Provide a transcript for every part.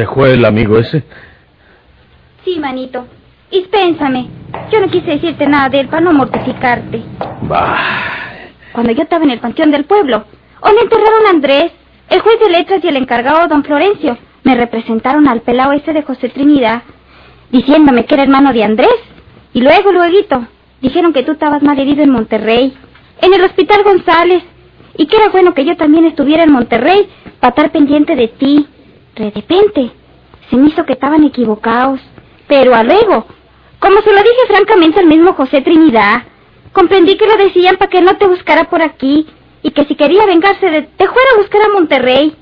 ¿Se fue el amigo ese? Sí, manito. Dispénsame. Yo no quise decirte nada de él para no mortificarte. Bah. Cuando yo estaba en el panteón del pueblo, donde enterraron a Andrés, el juez de letras y el encargado, don Florencio, me representaron al pelao ese de José Trinidad, diciéndome que era hermano de Andrés. Y luego, luego, dijeron que tú estabas mal herido en Monterrey, en el hospital González, y que era bueno que yo también estuviera en Monterrey para estar pendiente de ti. De repente, se me hizo que estaban equivocados, pero a luego, como se lo dije francamente al mismo José Trinidad, comprendí que lo decían para que no te buscara por aquí y que si quería vengarse de te fuera a buscar a Monterrey.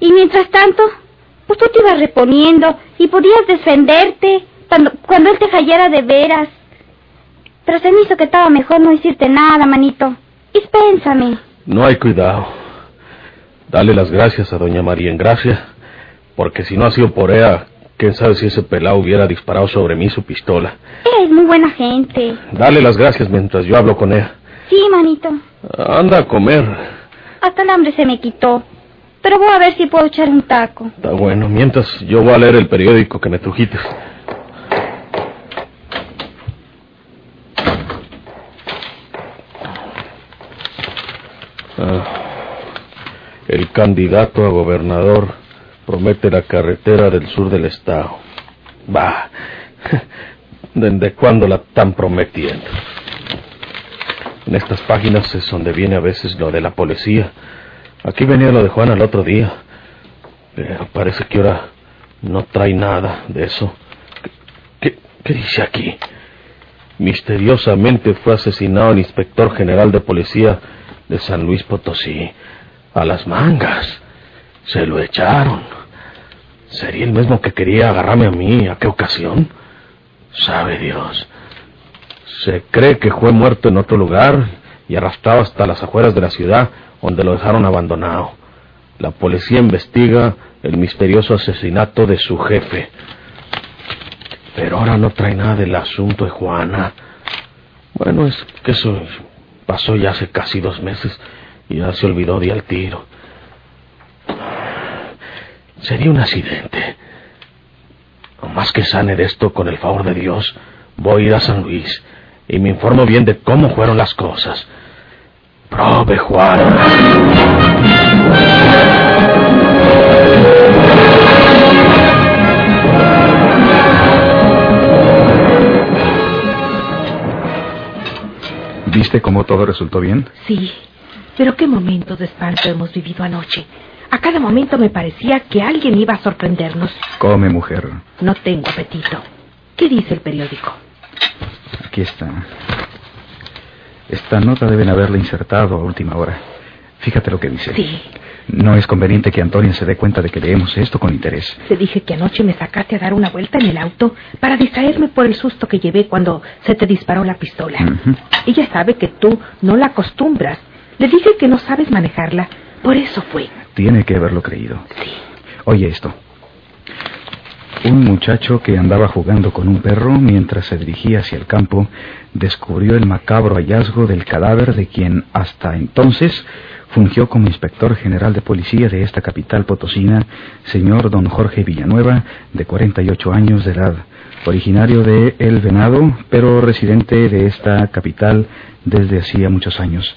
Y mientras tanto, pues tú te ibas reponiendo y podías defenderte cuando, él te fallara de veras. Pero se me hizo que estaba mejor no decirte nada, manito. Dispénsame. No hay cuidado. Dale las gracias a doña María en gracia, porque si no ha sido por ella, quién sabe si ese pelado hubiera disparado sobre mí su pistola. Es muy buena gente. Dale las gracias mientras yo hablo con ella. Sí, manito. Anda a comer. Hasta el hambre se me quitó. Pero voy a ver si puedo echar un taco. Está bueno. Mientras yo voy a leer el periódico que me trujiste. Ah, el candidato a gobernador promete la carretera del sur del estado. Bah, ¿desde cuándo la están prometiendo? En estas páginas es donde viene a veces lo de la policía. Aquí venía lo de Juana el otro día. Pero parece que ahora no trae nada de eso. ¿Qué, qué dice aquí? Misteriosamente fue asesinado el inspector general de policía de San Luis Potosí. A las mangas. Se lo echaron. ¿Sería el mismo que quería agarrarme a mí? ¿A qué ocasión? Sabe Dios. Se cree que fue muerto en otro lugar y arrastrado hasta las afueras de la ciudad, donde lo dejaron abandonado. La policía investiga el misterioso asesinato de su jefe. Pero ahora no trae nada del asunto de Juana. Bueno, es que eso pasó ya hace casi dos meses y ya se olvidó de al tiro. Sería un accidente. Más que sane de esto, con el favor de Dios, voy a ir a San Luis y me informo bien de cómo fueron las cosas. Prove, Juan. ¿Viste cómo todo resultó bien? Sí, pero qué momentos de espanto hemos vivido anoche. A cada momento me parecía que alguien iba a sorprendernos. Come, mujer. No tengo apetito. ¿Qué dice el periódico? Aquí está. Esta nota deben haberla insertado a última hora. Fíjate lo que dice. Sí. No es conveniente que Antonia se dé cuenta de que leemos esto con interés. Te dije que anoche me sacaste a dar una vuelta en el auto para distraerme por el susto que llevé cuando se te disparó la pistola. Ella sabe que tú no la acostumbras. Le dije que no sabes manejarla. Por eso fue. Tiene que haberlo creído. Sí. Oye esto. Un muchacho que andaba jugando con un perro mientras se dirigía hacia el campo descubrió el macabro hallazgo del cadáver de quien hasta entonces fungió como inspector general de policía de esta capital potosina, señor don Jorge Villanueva, de 48 años de edad, originario de El Venado, pero residente de esta capital desde hacía muchos años.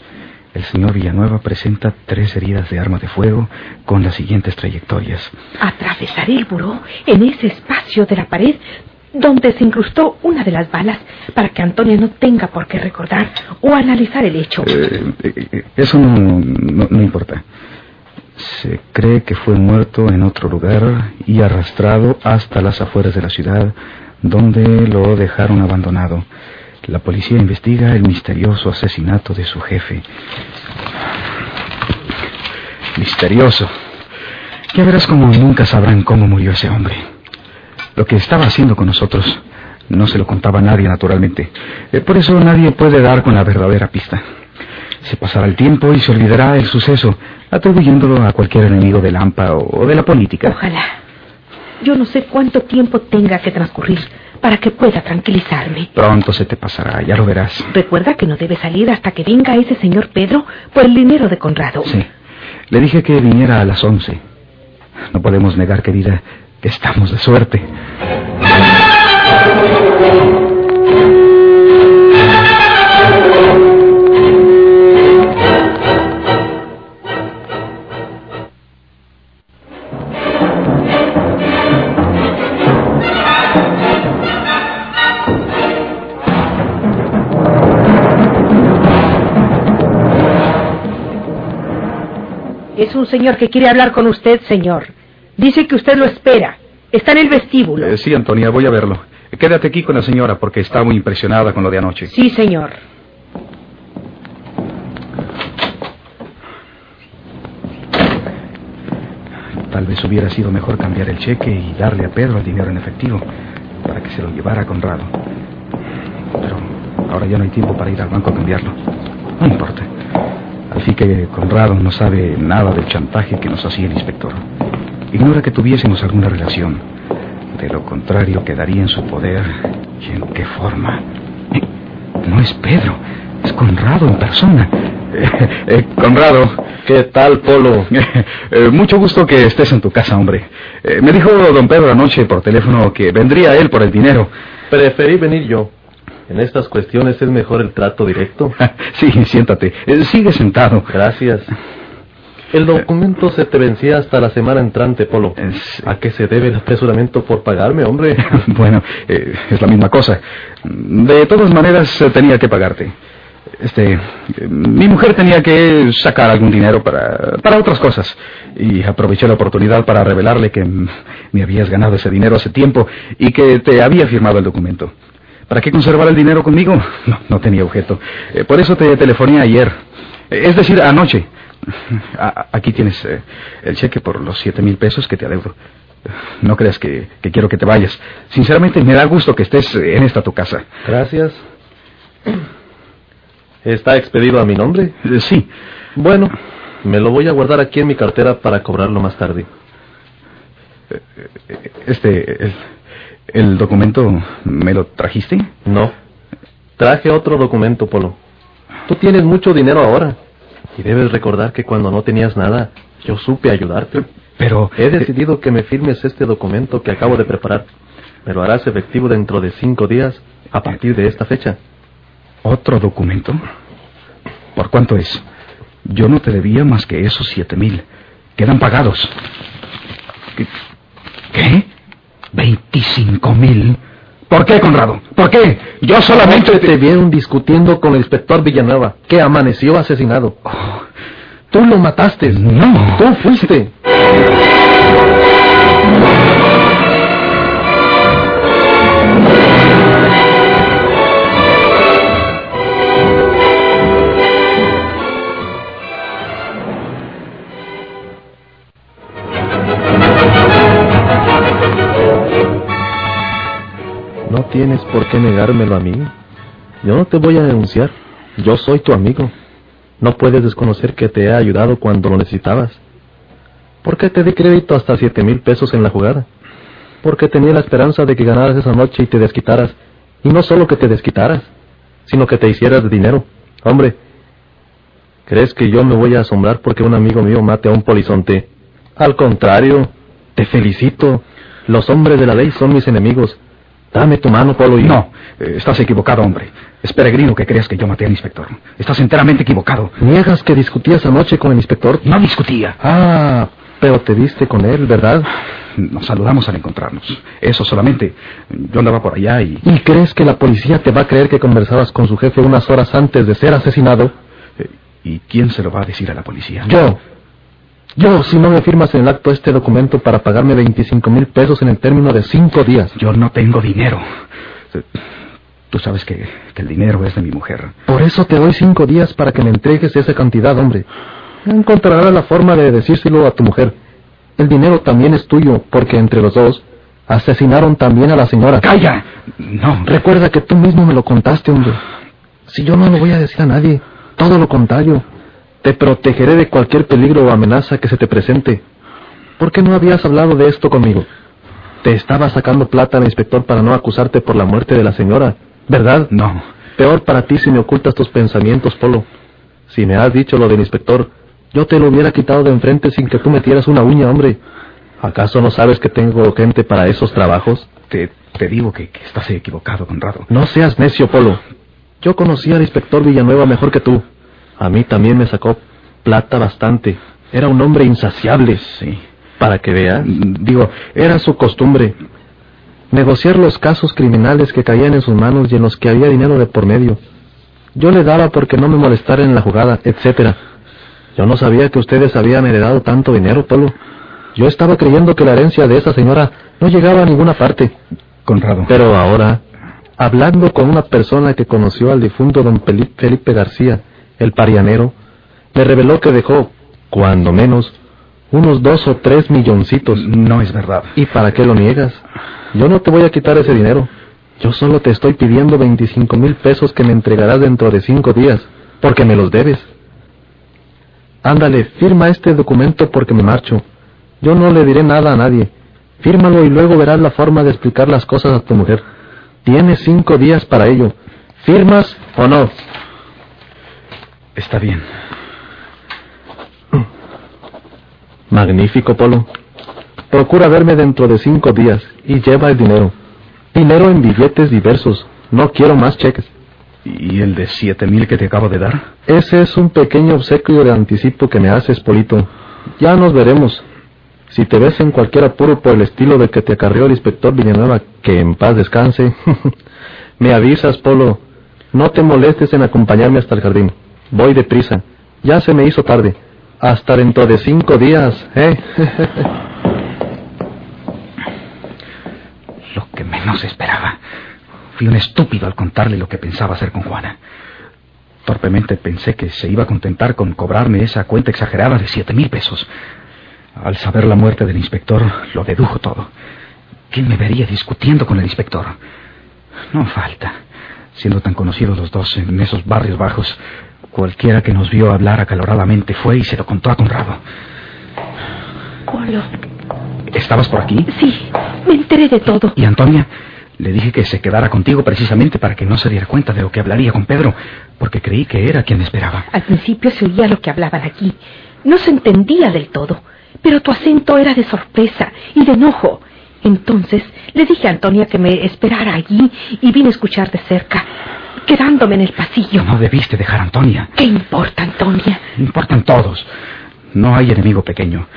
El señor Villanueva presenta tres heridas de arma de fuego con las siguientes trayectorias. Atravesaré el buró en ese espacio de la pared donde se incrustó una de las balas para que Antonia no tenga por qué recordar o analizar el hecho. Eh, eh, eso no, no, no importa. Se cree que fue muerto en otro lugar y arrastrado hasta las afueras de la ciudad, donde lo dejaron abandonado. La policía investiga el misterioso asesinato de su jefe. misterioso. Ya verás como nunca sabrán cómo murió ese hombre. Lo que estaba haciendo con nosotros no se lo contaba a nadie, naturalmente. Eh, por eso nadie puede dar con la verdadera pista. Se pasará el tiempo y se olvidará el suceso, atribuyéndolo a cualquier enemigo del AMPA o de la política. Ojalá. Yo no sé cuánto tiempo tenga que transcurrir para que pueda tranquilizarme. Pronto se te pasará, ya lo verás. Recuerda que no debe salir hasta que venga ese señor Pedro por el dinero de Conrado. Sí. Le dije que viniera a las once. No podemos negar, querida, que estamos de suerte. Es un señor que quiere hablar con usted, señor. Dice que usted lo espera. Está en el vestíbulo. Eh, sí, Antonia, voy a verlo. Quédate aquí con la señora porque está muy impresionada con lo de anoche. Sí, señor. Tal vez hubiera sido mejor cambiar el cheque y darle a Pedro el dinero en efectivo para que se lo llevara a Conrado. Pero ahora ya no hay tiempo para ir al banco a cambiarlo. No importa. Así que Conrado no sabe nada del chantaje que nos hacía el inspector. Ignora que tuviésemos alguna relación. De lo contrario, quedaría en su poder. ¿Y en qué forma? No es Pedro, es Conrado en persona. Eh, eh, Conrado. ¿Qué tal, Polo? Eh, mucho gusto que estés en tu casa, hombre. Eh, me dijo don Pedro anoche por teléfono que vendría él por el dinero. Preferí venir yo. En estas cuestiones es mejor el trato directo. sí, siéntate. Eh, sigue sentado. Gracias. El documento se te vencía hasta la semana entrante, Polo. Es- ¿A qué se debe el apresuramiento por pagarme, hombre? bueno, eh, es la misma cosa. De todas maneras, eh, tenía que pagarte. Este, eh, mi mujer tenía que sacar algún dinero para, para otras cosas. Y aproveché la oportunidad para revelarle que mm, me habías ganado ese dinero hace tiempo y que te había firmado el documento. ¿Para qué conservar el dinero conmigo? No, no tenía objeto. Eh, por eso te telefoné ayer. Eh, es decir, anoche. A- aquí tienes eh, el cheque por los siete mil pesos que te adeudo. No creas que, que quiero que te vayas. Sinceramente, me da gusto que estés en esta tu casa. Gracias. ¿Está expedido a mi nombre? Sí, Bueno, me lo voy a guardar aquí en mi cartera para cobrarlo más tarde. este, el, el documento, ¿me lo trajiste? No. Traje otro documento, Polo. Tú tienes mucho dinero ahora. Y debes recordar que cuando no tenías nada, yo supe ayudarte. Pero... He decidido que me firmes este documento que acabo de preparar. Me lo harás efectivo dentro de cinco días a partir de esta fecha. ¿Otro documento? ¿Por cuánto es? Yo no te debía más que esos siete mil. Quedan pagados. ¿Qué? ¿Qué? ¿Veinticinco mil? ¿Por qué, Conrado? ¿Por qué? Yo solamente Anoche te vieron discutiendo con el inspector Villanueva, que amaneció asesinado. Tú lo mataste. No. Tú fuiste. No tienes por qué negármelo a mí. Yo no te voy a denunciar. Yo soy tu amigo. No puedes desconocer que te he ayudado cuando lo necesitabas. ¿Por qué te di crédito hasta siete mil pesos en la jugada? Porque tenía la esperanza de que ganaras esa noche y te desquitaras. Y no solo que te desquitaras, sino que te hicieras de dinero. Hombre, ¿crees que yo me voy a asombrar porque un amigo mío mate a un polizonte? Al contrario, te felicito. Los hombres de la ley son mis enemigos. Dame tu mano, Polo, y... No, eh, estás equivocado, hombre. Es peregrino que creas que yo maté al inspector. Estás enteramente equivocado. ¿Niegas que discutías anoche con el inspector? No discutía. Ah, pero te viste con él, ¿verdad? Nos saludamos al encontrarnos. Eso solamente. Yo andaba por allá y... ¿Y crees que la policía te va a creer que conversabas con su jefe unas horas antes de ser asesinado? eh, ¿Y quién se lo va a decir a la policía? Yo. Yo, si no me firmas en el acto este documento para pagarme 25 mil pesos en el término de cinco días. Yo no tengo dinero. Tú sabes que, que el dinero es de mi mujer. Por eso te doy cinco días para que me entregues esa cantidad, hombre. Encontrarás la forma de decírselo a tu mujer. El dinero también es tuyo, porque entre los dos asesinaron también a la señora. ¡Calla! No. Recuerda que tú mismo me lo contaste, hombre. Si yo no lo voy a decir a nadie, todo lo contrario. Te protegeré de cualquier peligro o amenaza que se te presente. ¿Por qué no habías hablado de esto conmigo? Te estaba sacando plata al inspector para no acusarte por la muerte de la señora, ¿verdad? No. Peor para ti si me ocultas tus pensamientos, Polo. Si me has dicho lo del inspector, yo te lo hubiera quitado de enfrente sin que tú metieras una uña, hombre. ¿Acaso no sabes que tengo gente para esos trabajos? Te, te digo que, que estás equivocado, Conrado. No seas necio, Polo. Yo conocí al inspector Villanueva mejor que tú. A mí también me sacó plata bastante. Era un hombre insaciable. Sí. Para que veas. Digo, era su costumbre. Negociar los casos criminales que caían en sus manos y en los que había dinero de por medio. Yo le daba porque no me molestara en la jugada, etcétera. Yo no sabía que ustedes habían heredado tanto dinero, Polo. Yo estaba creyendo que la herencia de esa señora no llegaba a ninguna parte. Conrado. Pero ahora, hablando con una persona que conoció al difunto don Felipe García, el parianero, me reveló que dejó, cuando menos, unos dos o tres milloncitos. No es verdad. ¿Y para qué lo niegas? Yo no te voy a quitar ese dinero. Yo solo te estoy pidiendo 25 mil pesos que me entregarás dentro de cinco días, porque me los debes. Ándale, firma este documento porque me marcho. Yo no le diré nada a nadie. Fírmalo y luego verás la forma de explicar las cosas a tu mujer. Tienes cinco días para ello. ¿Firmas o no? Está bien. Magnífico, Polo. Procura verme dentro de cinco días y lleva el dinero. Dinero en billetes diversos. No quiero más cheques. ¿Y el de siete mil que te acabo de dar? Ese es un pequeño obsequio de anticipo que me haces, Polito. Ya nos veremos. Si te ves en cualquier apuro por el estilo de que te acarreó el inspector Villanueva, que en paz descanse, me avisas, Polo. No te molestes en acompañarme hasta el jardín. Voy deprisa. Ya se me hizo tarde. Hasta dentro de cinco días, ¿eh? Lo que menos esperaba. Fui un estúpido al contarle lo que pensaba hacer con Juana. Torpemente pensé que se iba a contentar con cobrarme esa cuenta exagerada de siete mil pesos. Al saber la muerte del inspector, lo dedujo todo. ¿Quién me vería discutiendo con el inspector? No falta. Siendo tan conocidos los dos en esos barrios bajos, cualquiera que nos vio hablar acaloradamente fue y se lo contó a Conrado. ¿Estabas por aquí? Sí, me enteré de todo. ¿Y Antonia? Le dije que se quedara contigo precisamente para que no se diera cuenta de lo que hablaría con Pedro, porque creí que era quien esperaba. Al principio se oía lo que hablaban aquí. No se entendía del todo, pero tu acento era de sorpresa y de enojo. Entonces le dije a Antonia que me esperara allí y vine a escuchar de cerca, quedándome en el pasillo. No debiste dejar a Antonia. ¿Qué importa, Antonia? Importan todos. No hay enemigo pequeño.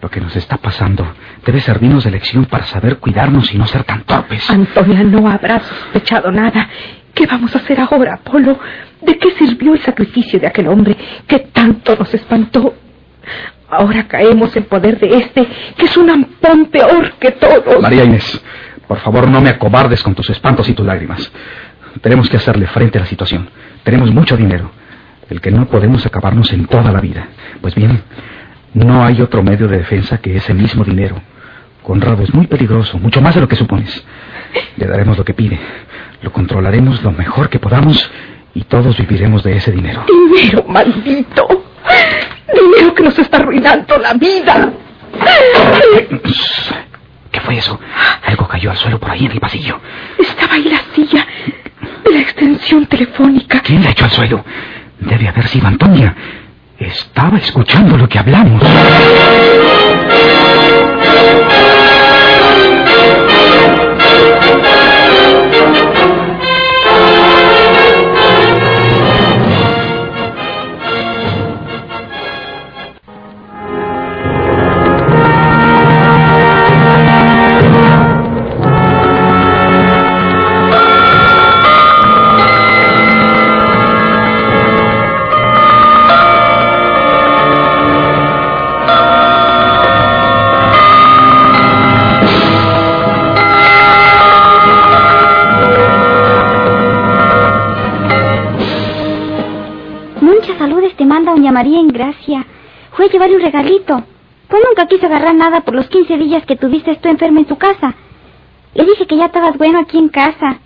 Lo que nos está pasando debe servirnos de lección para saber cuidarnos y no ser tan torpes. Antonia no habrá sospechado nada. ¿Qué vamos a hacer ahora, Polo? ¿De qué sirvió el sacrificio de aquel hombre que tanto nos espantó? Ahora caemos en poder de este, que es un ampón peor que todos. María Inés, por favor no me acobardes con tus espantos y tus lágrimas. Tenemos que hacerle frente a la situación. Tenemos mucho dinero, el que no podemos acabarnos en toda la vida. Pues bien, no hay otro medio de defensa que ese mismo dinero. Conrado es muy peligroso, mucho más de lo que supones. Le daremos lo que pide, lo controlaremos lo mejor que podamos y todos viviremos de ese dinero. Dinero maldito. Dinero que nos está arruinando la vida. ¿Qué fue eso? Algo cayó al suelo por ahí en el pasillo. Estaba ahí la telefónica. ¿Quién la echó al suelo? Debe haber sido Antonia. Estaba escuchando lo que hablamos. Fue a llevarle un regalito. Pues nunca quiso agarrar nada por los 15 días que tuviste tú enferma en su casa. Le dije que ya estabas bueno aquí en casa.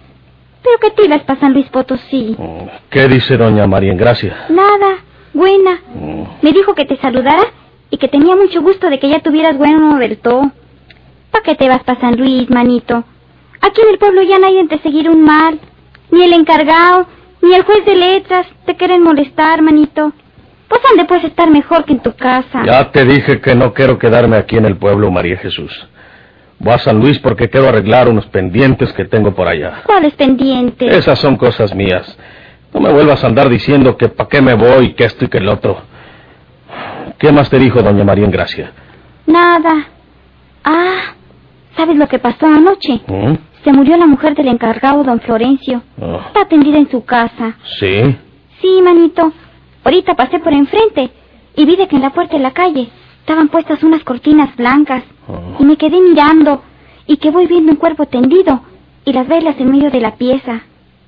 Pero que te ibas para San Luis Potosí. Mm, ¿Qué dice doña María Gracia? Nada, buena. Mm, Me dijo que te saludara y que tenía mucho gusto de que ya tuvieras bueno del todo. ¿Para qué te vas para San Luis, manito? Aquí en el pueblo ya nadie te seguir un mal. Ni el encargado, ni el juez de letras te quieren molestar, manito. Pues dónde puedes estar mejor que en tu casa. Ya te dije que no quiero quedarme aquí en el pueblo, María Jesús. Voy a San Luis porque quiero arreglar unos pendientes que tengo por allá. ¿Cuáles pendientes? Esas son cosas mías. No me vuelvas a andar diciendo que para qué me voy, que esto y que el otro. ¿Qué más te dijo doña María Gracia? Nada. Ah, ¿sabes lo que pasó anoche? ¿Mm? Se murió la mujer del encargado, don Florencio. Oh, Está atendida en su casa. ¿Sí? Sí, manito. Ahorita pasé por enfrente y vi de que en la puerta de la calle estaban puestas unas cortinas blancas. Oh. Y me quedé mirando y que voy viendo un cuerpo tendido y las velas en medio de la pieza.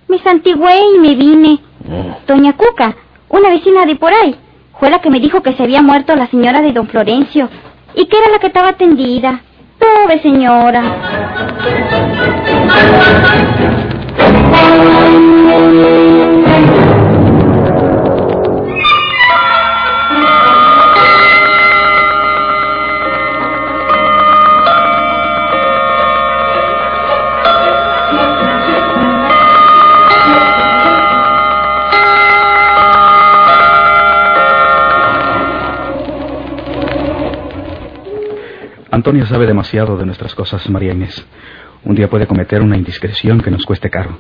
Me santigué y me vine. Mm. Doña Cuca, una vecina de por ahí, fue la que me dijo que se había muerto la señora de don Florencio y que era la que estaba tendida. Pobre señora. Antonia sabe demasiado de nuestras cosas, María Inés. Un día puede cometer una indiscreción que nos cueste caro.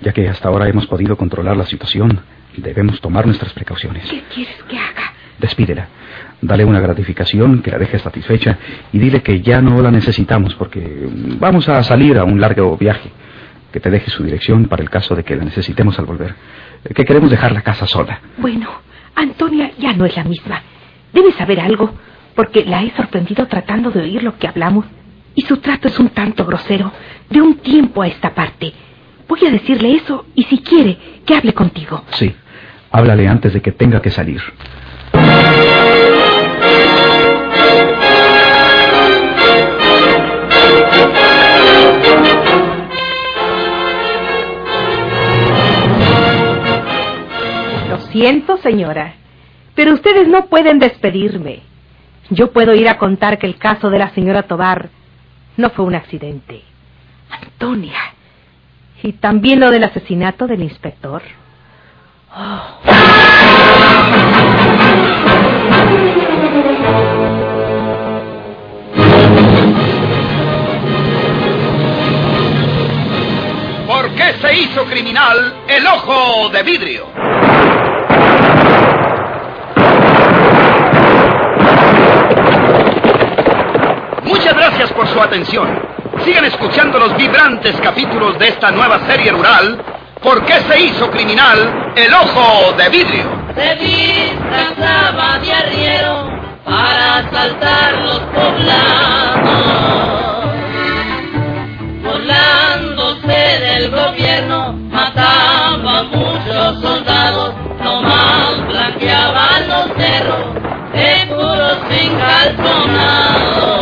Ya que hasta ahora hemos podido controlar la situación, debemos tomar nuestras precauciones. ¿Qué quieres que haga? Despídela. Dale una gratificación que la deje satisfecha y dile que ya no la necesitamos porque vamos a salir a un largo viaje. Que te deje su dirección para el caso de que la necesitemos al volver. Que queremos dejar la casa sola. Bueno, Antonia ya no es la misma. Debe saber algo, porque la he sorprendido tratando de oír lo que hablamos. Y su trato es un tanto grosero, de un tiempo a esta parte. Voy a decirle eso y si quiere, que hable contigo. Sí. Háblale antes de que tenga que salir. Lo siento, señora, pero ustedes no pueden despedirme. Yo puedo ir a contar que el caso de la señora Tobar no fue un accidente. Antonia. Y también lo del asesinato del inspector. ¿Por qué se hizo criminal el ojo de vidrio? por su atención. Sigan escuchando los vibrantes capítulos de esta nueva serie rural, ¿Por qué se hizo criminal el ojo de vidrio? Se disfrazaba de arriero para asaltar los poblados, volándose del gobierno, mataba a muchos soldados, nomás blanqueaban los cerros, seguros sin calzonados.